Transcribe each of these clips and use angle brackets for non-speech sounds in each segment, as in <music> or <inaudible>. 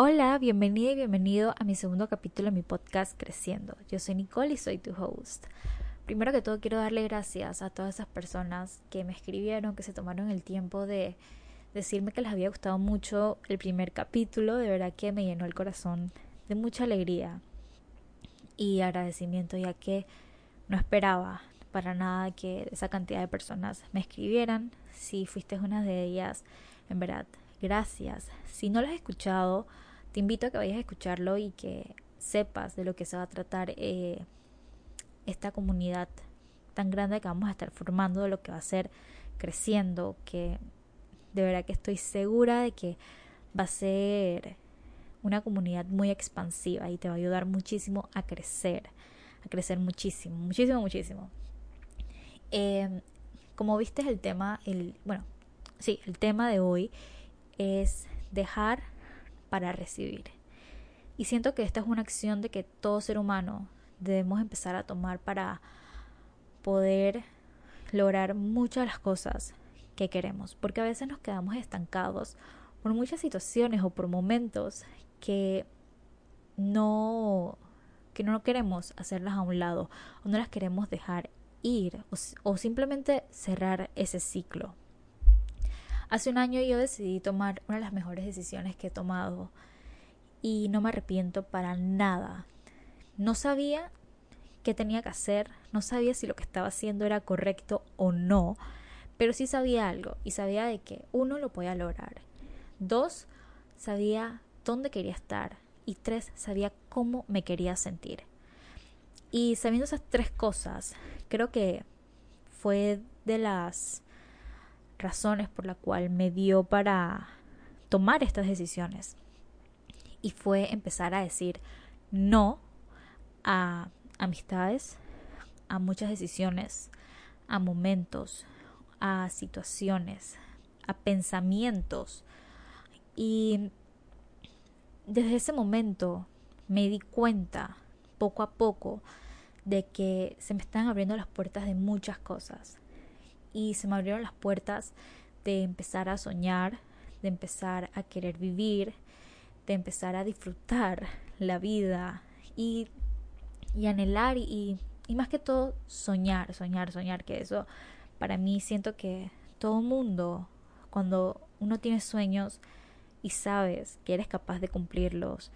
Hola, bienvenida y bienvenido a mi segundo capítulo de mi podcast Creciendo. Yo soy Nicole y soy tu host. Primero que todo quiero darle gracias a todas esas personas que me escribieron, que se tomaron el tiempo de decirme que les había gustado mucho el primer capítulo. De verdad que me llenó el corazón de mucha alegría y agradecimiento ya que no esperaba para nada que esa cantidad de personas me escribieran. Si fuiste una de ellas, en verdad, gracias. Si no lo has escuchado, invito a que vayas a escucharlo y que sepas de lo que se va a tratar eh, esta comunidad tan grande que vamos a estar formando, de lo que va a ser creciendo, que de verdad que estoy segura de que va a ser una comunidad muy expansiva y te va a ayudar muchísimo a crecer, a crecer muchísimo, muchísimo, muchísimo. Em, como viste el tema, el, bueno, sí, el tema de hoy es dejar para recibir. Y siento que esta es una acción de que todo ser humano debemos empezar a tomar para poder lograr muchas de las cosas que queremos. Porque a veces nos quedamos estancados por muchas situaciones o por momentos que no que no queremos hacerlas a un lado o no las queremos dejar ir o, o simplemente cerrar ese ciclo. Hace un año yo decidí tomar una de las mejores decisiones que he tomado y no me arrepiento para nada. No sabía qué tenía que hacer, no sabía si lo que estaba haciendo era correcto o no, pero sí sabía algo y sabía de que uno lo podía lograr. Dos, sabía dónde quería estar y tres, sabía cómo me quería sentir. Y sabiendo esas tres cosas, creo que fue de las razones por la cual me dio para tomar estas decisiones. Y fue empezar a decir no a amistades, a muchas decisiones, a momentos, a situaciones, a pensamientos. Y desde ese momento me di cuenta poco a poco de que se me están abriendo las puertas de muchas cosas y se me abrieron las puertas de empezar a soñar, de empezar a querer vivir, de empezar a disfrutar la vida y, y anhelar y, y más que todo soñar, soñar, soñar, que eso para mí siento que todo mundo, cuando uno tiene sueños y sabes que eres capaz de cumplirlos,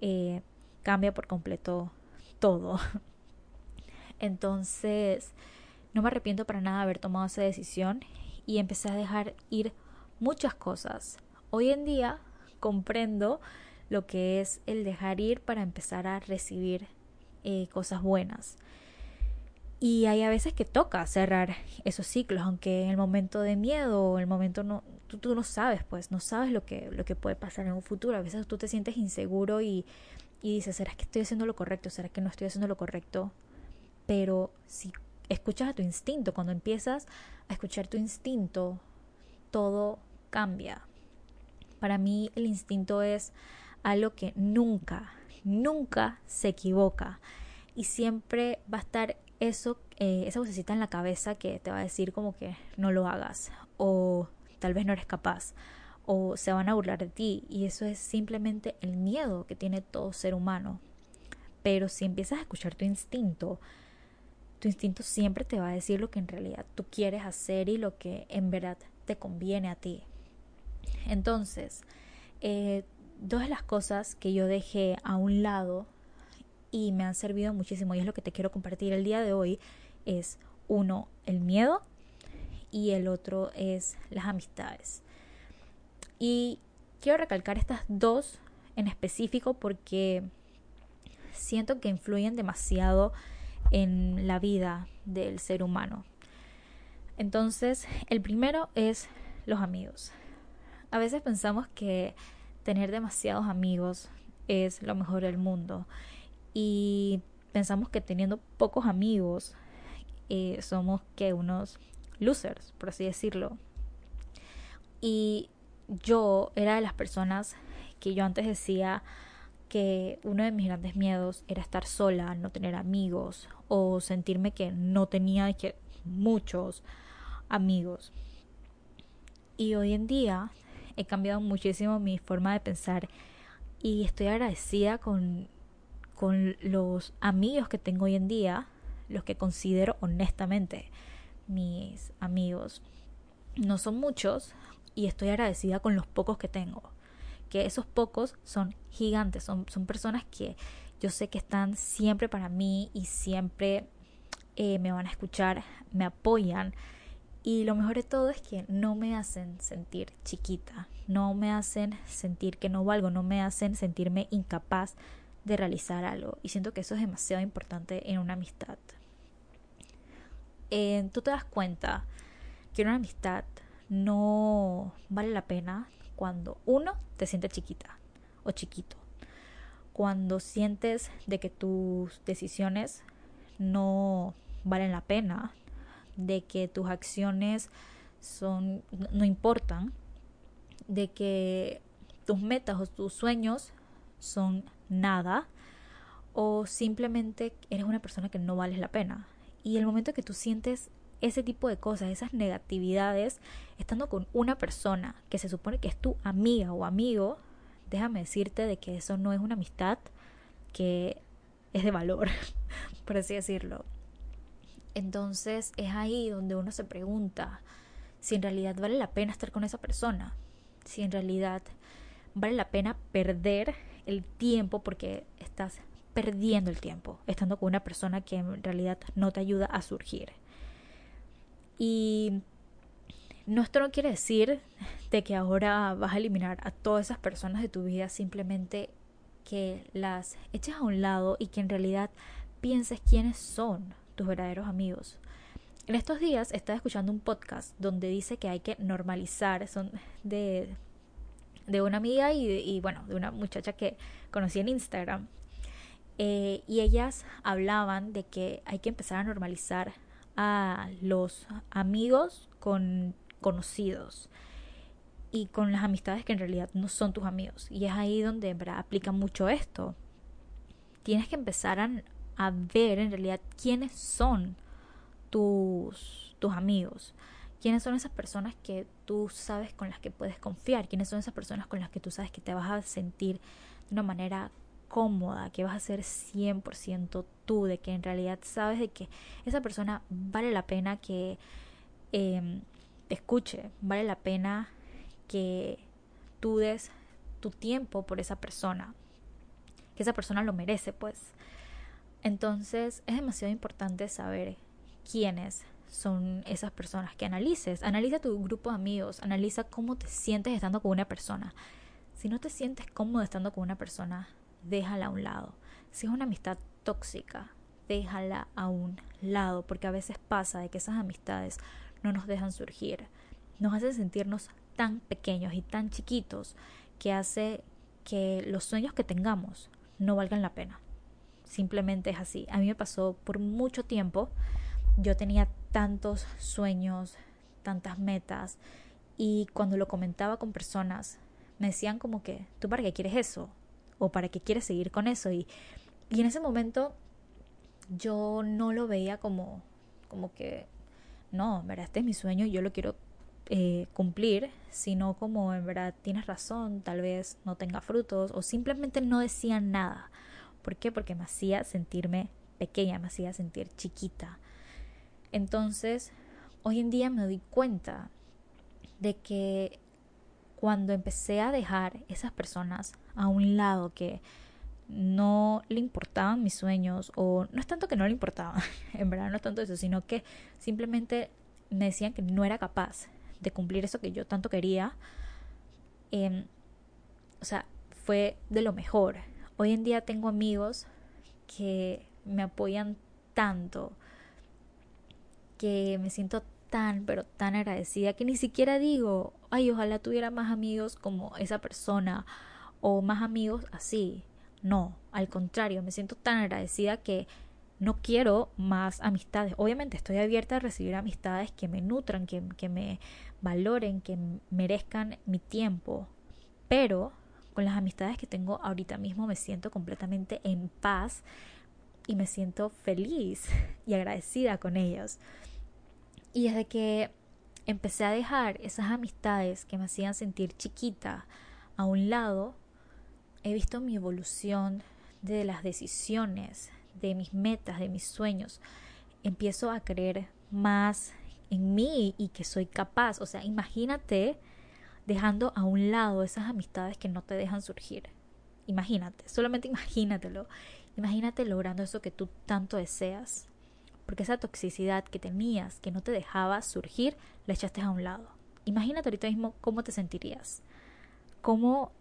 eh, cambia por completo todo. <laughs> Entonces, no me arrepiento para nada de haber tomado esa decisión y empecé a dejar ir muchas cosas. Hoy en día comprendo lo que es el dejar ir para empezar a recibir eh, cosas buenas. Y hay a veces que toca cerrar esos ciclos, aunque en el momento de miedo o el momento no, tú, no sabes, pues no sabes lo que, lo que puede pasar en un futuro. A veces tú te sientes inseguro y, y dices, ¿será que estoy haciendo lo correcto? ¿Será que no estoy haciendo lo correcto? Pero si escuchas a tu instinto, cuando empiezas a escuchar tu instinto, todo cambia. Para mí el instinto es algo que nunca, nunca se equivoca y siempre va a estar eso, eh, esa vocecita en la cabeza que te va a decir como que no lo hagas o tal vez no eres capaz o se van a burlar de ti y eso es simplemente el miedo que tiene todo ser humano. Pero si empiezas a escuchar tu instinto, tu instinto siempre te va a decir lo que en realidad tú quieres hacer y lo que en verdad te conviene a ti. Entonces, eh, dos de las cosas que yo dejé a un lado y me han servido muchísimo y es lo que te quiero compartir el día de hoy es uno, el miedo y el otro es las amistades. Y quiero recalcar estas dos en específico porque siento que influyen demasiado en la vida del ser humano. Entonces, el primero es los amigos. A veces pensamos que tener demasiados amigos es lo mejor del mundo y pensamos que teniendo pocos amigos eh, somos que unos losers, por así decirlo. Y yo era de las personas que yo antes decía que uno de mis grandes miedos era estar sola, no tener amigos o sentirme que no tenía que muchos amigos. Y hoy en día he cambiado muchísimo mi forma de pensar y estoy agradecida con, con los amigos que tengo hoy en día, los que considero honestamente mis amigos. No son muchos y estoy agradecida con los pocos que tengo. Que esos pocos son gigantes, son, son personas que yo sé que están siempre para mí y siempre eh, me van a escuchar, me apoyan. Y lo mejor de todo es que no me hacen sentir chiquita, no me hacen sentir que no valgo, no me hacen sentirme incapaz de realizar algo. Y siento que eso es demasiado importante en una amistad. Eh, tú te das cuenta que una amistad no vale la pena cuando uno te siente chiquita o chiquito. Cuando sientes de que tus decisiones no valen la pena, de que tus acciones son no importan, de que tus metas o tus sueños son nada o simplemente eres una persona que no vales la pena. Y el momento que tú sientes ese tipo de cosas, esas negatividades, estando con una persona que se supone que es tu amiga o amigo, déjame decirte de que eso no es una amistad que es de valor, <laughs> por así decirlo. Entonces es ahí donde uno se pregunta si en realidad vale la pena estar con esa persona, si en realidad vale la pena perder el tiempo porque estás perdiendo el tiempo estando con una persona que en realidad no te ayuda a surgir. Y no, esto no quiere decir de que ahora vas a eliminar a todas esas personas de tu vida, simplemente que las eches a un lado y que en realidad pienses quiénes son tus verdaderos amigos. En estos días estaba escuchando un podcast donde dice que hay que normalizar, son de, de una amiga y, y bueno, de una muchacha que conocí en Instagram, eh, y ellas hablaban de que hay que empezar a normalizar a los amigos con conocidos y con las amistades que en realidad no son tus amigos. Y es ahí donde aplica mucho esto. Tienes que empezar a, a ver en realidad quiénes son tus, tus amigos. ¿Quiénes son esas personas que tú sabes con las que puedes confiar? ¿Quiénes son esas personas con las que tú sabes que te vas a sentir de una manera cómoda, que vas a ser 100% tú, de que en realidad sabes de que esa persona vale la pena que em, te escuche, vale la pena que tú des tu tiempo por esa persona, que esa persona lo merece, pues. Entonces es demasiado importante saber quiénes son esas personas que analices. Analiza tu grupo de amigos, analiza cómo te sientes estando con una persona. Si no te sientes cómodo estando con una persona, déjala a un lado. Si es una amistad tóxica, déjala a un lado, porque a veces pasa de que esas amistades no nos dejan surgir, nos hacen sentirnos tan pequeños y tan chiquitos que hace que los sueños que tengamos no valgan la pena. Simplemente es así. A mí me pasó por mucho tiempo, yo tenía tantos sueños, tantas metas, y cuando lo comentaba con personas, me decían como que, ¿tú para qué quieres eso? O para qué quieres seguir con eso. Y, y en ese momento yo no lo veía como, como que, no, en verdad, este es mi sueño y yo lo quiero eh, cumplir, sino como en verdad tienes razón, tal vez no tenga frutos o simplemente no decía nada. ¿Por qué? Porque me hacía sentirme pequeña, me hacía sentir chiquita. Entonces, hoy en día me doy cuenta de que cuando empecé a dejar esas personas a un lado que no le importaban mis sueños o no es tanto que no le importaban, <laughs> en verdad no es tanto eso, sino que simplemente me decían que no era capaz de cumplir eso que yo tanto quería. Em, o sea, fue de lo mejor. Hoy en día tengo amigos que me apoyan tanto que me siento tan, pero tan agradecida que ni siquiera digo, ay, ojalá tuviera más amigos como esa persona o más amigos así. No, al contrario, me siento tan agradecida que no quiero más amistades. Obviamente estoy abierta a recibir amistades que me nutran, que, que me valoren, que merezcan mi tiempo. Pero con las amistades que tengo ahorita mismo me siento completamente en paz y me siento feliz <laughs> y agradecida con ellos. Y desde que empecé a dejar esas amistades que me hacían sentir chiquita a un lado, he visto mi evolución de las decisiones, de mis metas, de mis sueños. Empiezo a creer más en mí y que soy capaz. O sea, imagínate dejando a un lado esas amistades que no te dejan surgir. Imagínate, solamente <laughs> imagínatelo. Imagínate logrando eso que tú tanto deseas. Porque esa toxicidad que tenías, que no te dejaba surgir, la echaste a un lado. Imagínate ahorita mismo cómo te sentirías. Cómo,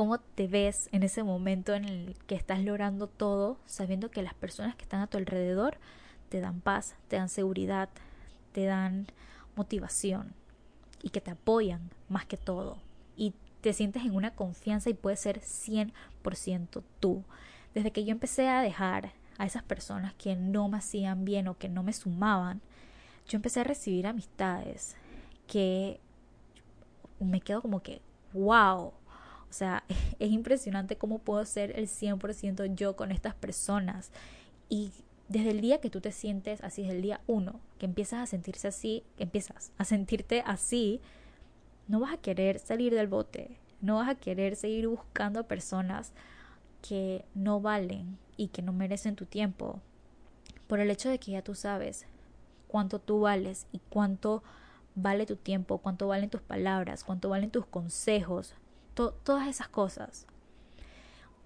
cómo te ves en ese momento en el que estás logrando todo, sabiendo que las personas que están a tu alrededor te dan paz, te dan seguridad, te dan motivación y que te apoyan más que todo. Y te sientes en una confianza y puedes ser 100% tú. Desde que yo empecé a dejar a esas personas que no me hacían bien o que no me sumaban, yo empecé a recibir amistades que me quedo como que, wow. O sea, <laughs> es impresionante cómo puedo ser el 100% yo con estas personas. Y desde el día que tú te sientes así, desde el día uno, que empiezas a sentirse así, que empiezas a sentirte así, no vas a querer salir del bote, no vas a querer seguir buscando personas que no valen y que no merecen tu tiempo, por el hecho de que ya tú sabes cuánto tú vales y cuánto vale tu tiempo, cuánto valen tus palabras, cuánto valen tus consejos, todas esas cosas.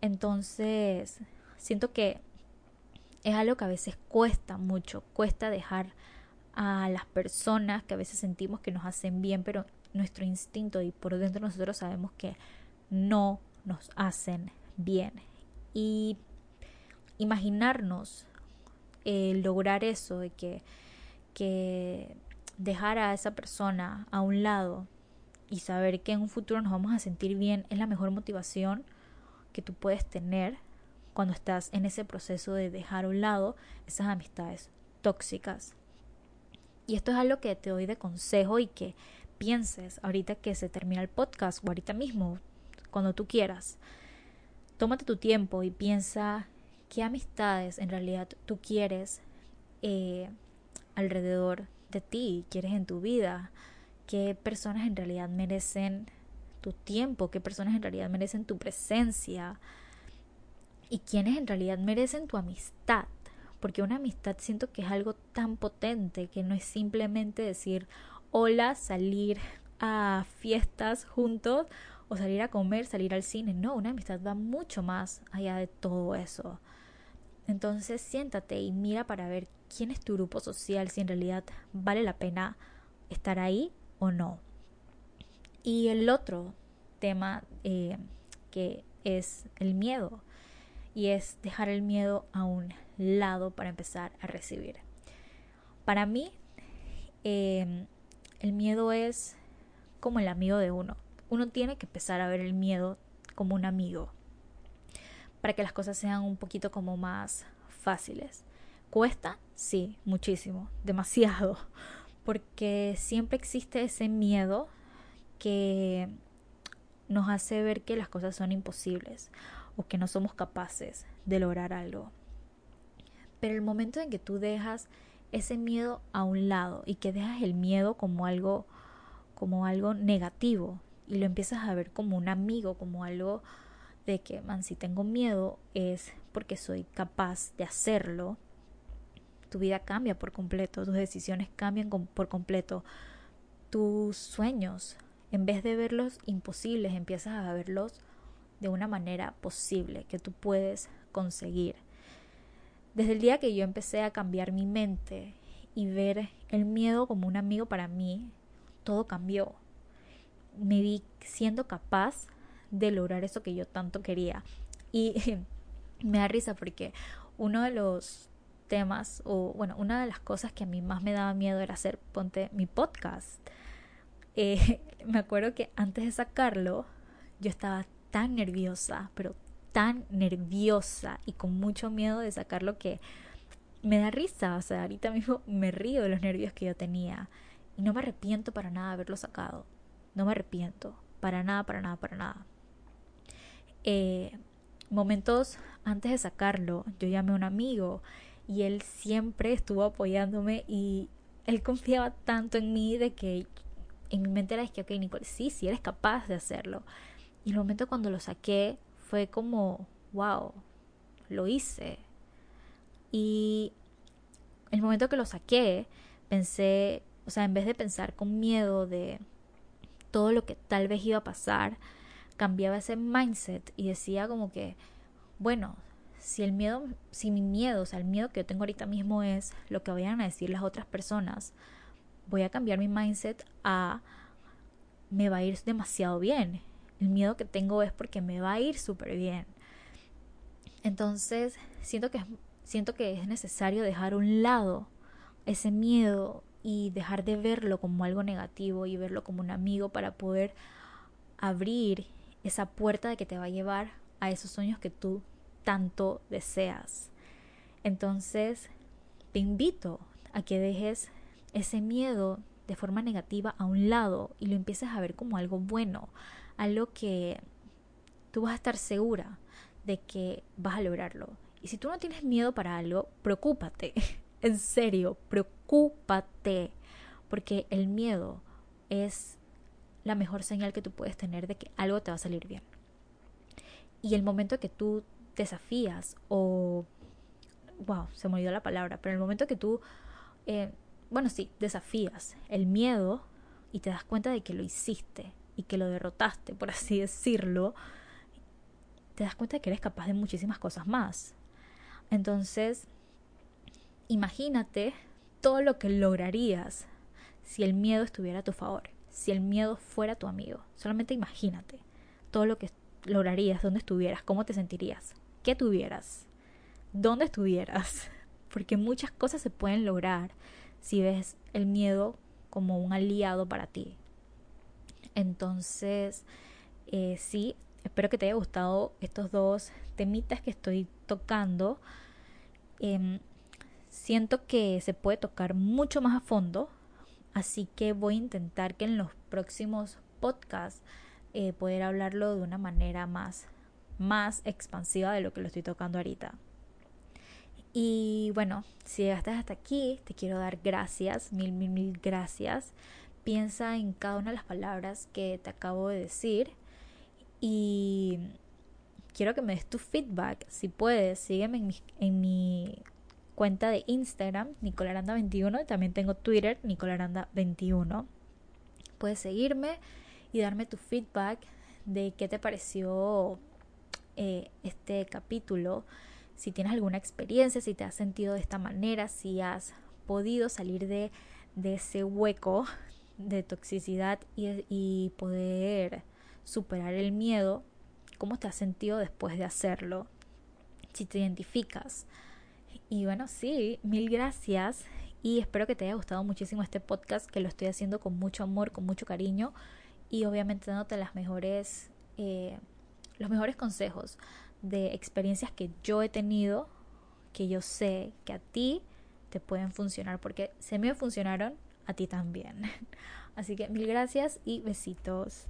Entonces, siento que es algo que a veces cuesta mucho, cuesta dejar a las personas que a veces sentimos que nos hacen bien, pero nuestro instinto y por dentro nosotros sabemos que no nos hacen bien. Y imaginarnos eh, lograr eso de que, que dejar a esa persona a un lado y saber que en un futuro nos vamos a sentir bien es la mejor motivación que tú puedes tener cuando estás en ese proceso de dejar a un lado esas amistades tóxicas. Y esto es algo que te doy de consejo y que pienses ahorita que se termina el podcast o ahorita mismo, cuando tú quieras. Tómate tu tiempo y piensa qué amistades en realidad tú quieres eh, alrededor de ti, quieres en tu vida, qué personas en realidad merecen tu tiempo, qué personas en realidad merecen tu presencia, y quienes en realidad merecen tu amistad. Porque una amistad siento que es algo tan potente que no es simplemente decir hola, salir a fiestas juntos o salir a comer, salir al cine. No, una amistad va mucho más allá de todo eso. Entonces siéntate y mira para ver quién es tu grupo social, si en realidad vale la pena estar ahí o no. Y el otro tema eh, que es el miedo y es dejar el miedo a un lado para empezar a recibir. Para mí, em, el miedo es como el amigo de uno. Uno tiene que empezar a ver el miedo como un amigo para que las cosas sean un poquito como más fáciles. ¿Cuesta? Sí, muchísimo, demasiado, porque siempre existe ese miedo que nos hace ver que las cosas son imposibles o que no somos capaces de lograr algo. Pero el momento en que tú dejas ese miedo a un lado y que dejas el miedo como algo como algo negativo y lo empiezas a ver como un amigo, como algo de que, man, si tengo miedo es porque soy capaz de hacerlo, tu vida cambia por completo, tus decisiones cambian por completo, tus sueños, en vez de verlos imposibles, empiezas a verlos de una manera posible que tú puedes conseguir. Desde el día que yo empecé a cambiar mi mente y ver el miedo como un amigo para mí, todo cambió. Me vi siendo capaz de lograr eso que yo tanto quería. Y <laughs> me da risa porque uno de los temas, o bueno, una de las cosas que a mí más me daba miedo era hacer, ponte, mi podcast. <laughs> Eh, me acuerdo que antes de sacarlo, yo estaba tan nerviosa, pero tan nerviosa y con mucho miedo de sacar lo que me da risa. O sea, ahorita mismo me río de los nervios que yo tenía. Y no me arrepiento para nada de haberlo sacado. No me arrepiento. Para nada, para nada, para nada. Eh, momentos antes de sacarlo, yo llamé a un amigo y él siempre estuvo apoyándome y él confiaba tanto en mí de que en mi mente era que, ok, Nicole, sí, sí eres capaz de hacerlo. Y el momento cuando lo saqué fue como, wow, lo hice. Y el momento que lo saqué, pensé, o sea, en vez de pensar con miedo de todo lo que tal vez iba a pasar, cambiaba ese mindset y decía como que, bueno, si el miedo, si mi miedo, o sea, el miedo que yo tengo ahorita mismo es lo que vayan a decir las otras personas, voy a cambiar mi mindset a me va a ir demasiado bien. El miedo que tengo es porque me va a ir súper bien. Entonces, siento que, siento que es necesario dejar a un lado ese miedo y dejar de verlo como algo negativo y verlo como un amigo para poder abrir esa puerta de que te va a llevar a esos sueños que tú tanto deseas. Entonces, te invito a que dejes ese miedo de forma negativa a un lado y lo empieces a ver como algo bueno, algo que tú vas a estar segura de que vas a lograrlo. Y si tú no tienes miedo para algo, preocúpate. <laughs> en serio, preocúpate. Porque el miedo es la mejor señal que tú puedes tener de que algo te va a salir bien. Y el momento que tú desafías o... Wow, se me olvidó la palabra, pero el momento que tú... Eh, bueno, sí, desafías el miedo y te das cuenta de que lo hiciste y que lo derrotaste, por así decirlo, te das cuenta de que eres capaz de muchísimas cosas más. Entonces, imagínate todo lo que lograrías si el miedo estuviera a tu favor, si el miedo fuera tu amigo. Solamente imagínate todo lo que lograrías, dónde estuvieras, cómo te sentirías, qué tuvieras, dónde estuvieras. <laughs> Porque muchas cosas se pueden lograr si ves el miedo como un aliado para ti. Entonces, eh, sí, espero que te haya gustado estos dos temitas que estoy tocando. Em, siento que se puede tocar mucho más a fondo, así que voy a intentar que en los próximos podcasts eh, poder hablarlo de una manera más, más expansiva de lo que lo estoy tocando ahorita. Y bueno, si llegaste hasta aquí, te quiero dar gracias, mil, mil, mil gracias. Piensa en cada una de las palabras que te acabo de decir y quiero que me des tu feedback. Si puedes, sígueme en mi, en mi cuenta de Instagram, Nicolaranda21, y también tengo Twitter, Nicolaranda21. Puedes seguirme y darme tu feedback de qué te pareció eh, este capítulo si tienes alguna experiencia, si te has sentido de esta manera, si has podido salir de, de ese hueco de toxicidad y, y poder superar el miedo, cómo te has sentido después de hacerlo, si te identificas. Y bueno, sí, mil gracias y espero que te haya gustado muchísimo este podcast que lo estoy haciendo con mucho amor, con mucho cariño y obviamente dándote las mejores, eh, los mejores consejos de experiencias que yo he tenido, que yo sé que a ti te pueden funcionar, porque si me funcionaron, a ti también. <laughs> Así que mil gracias y besitos.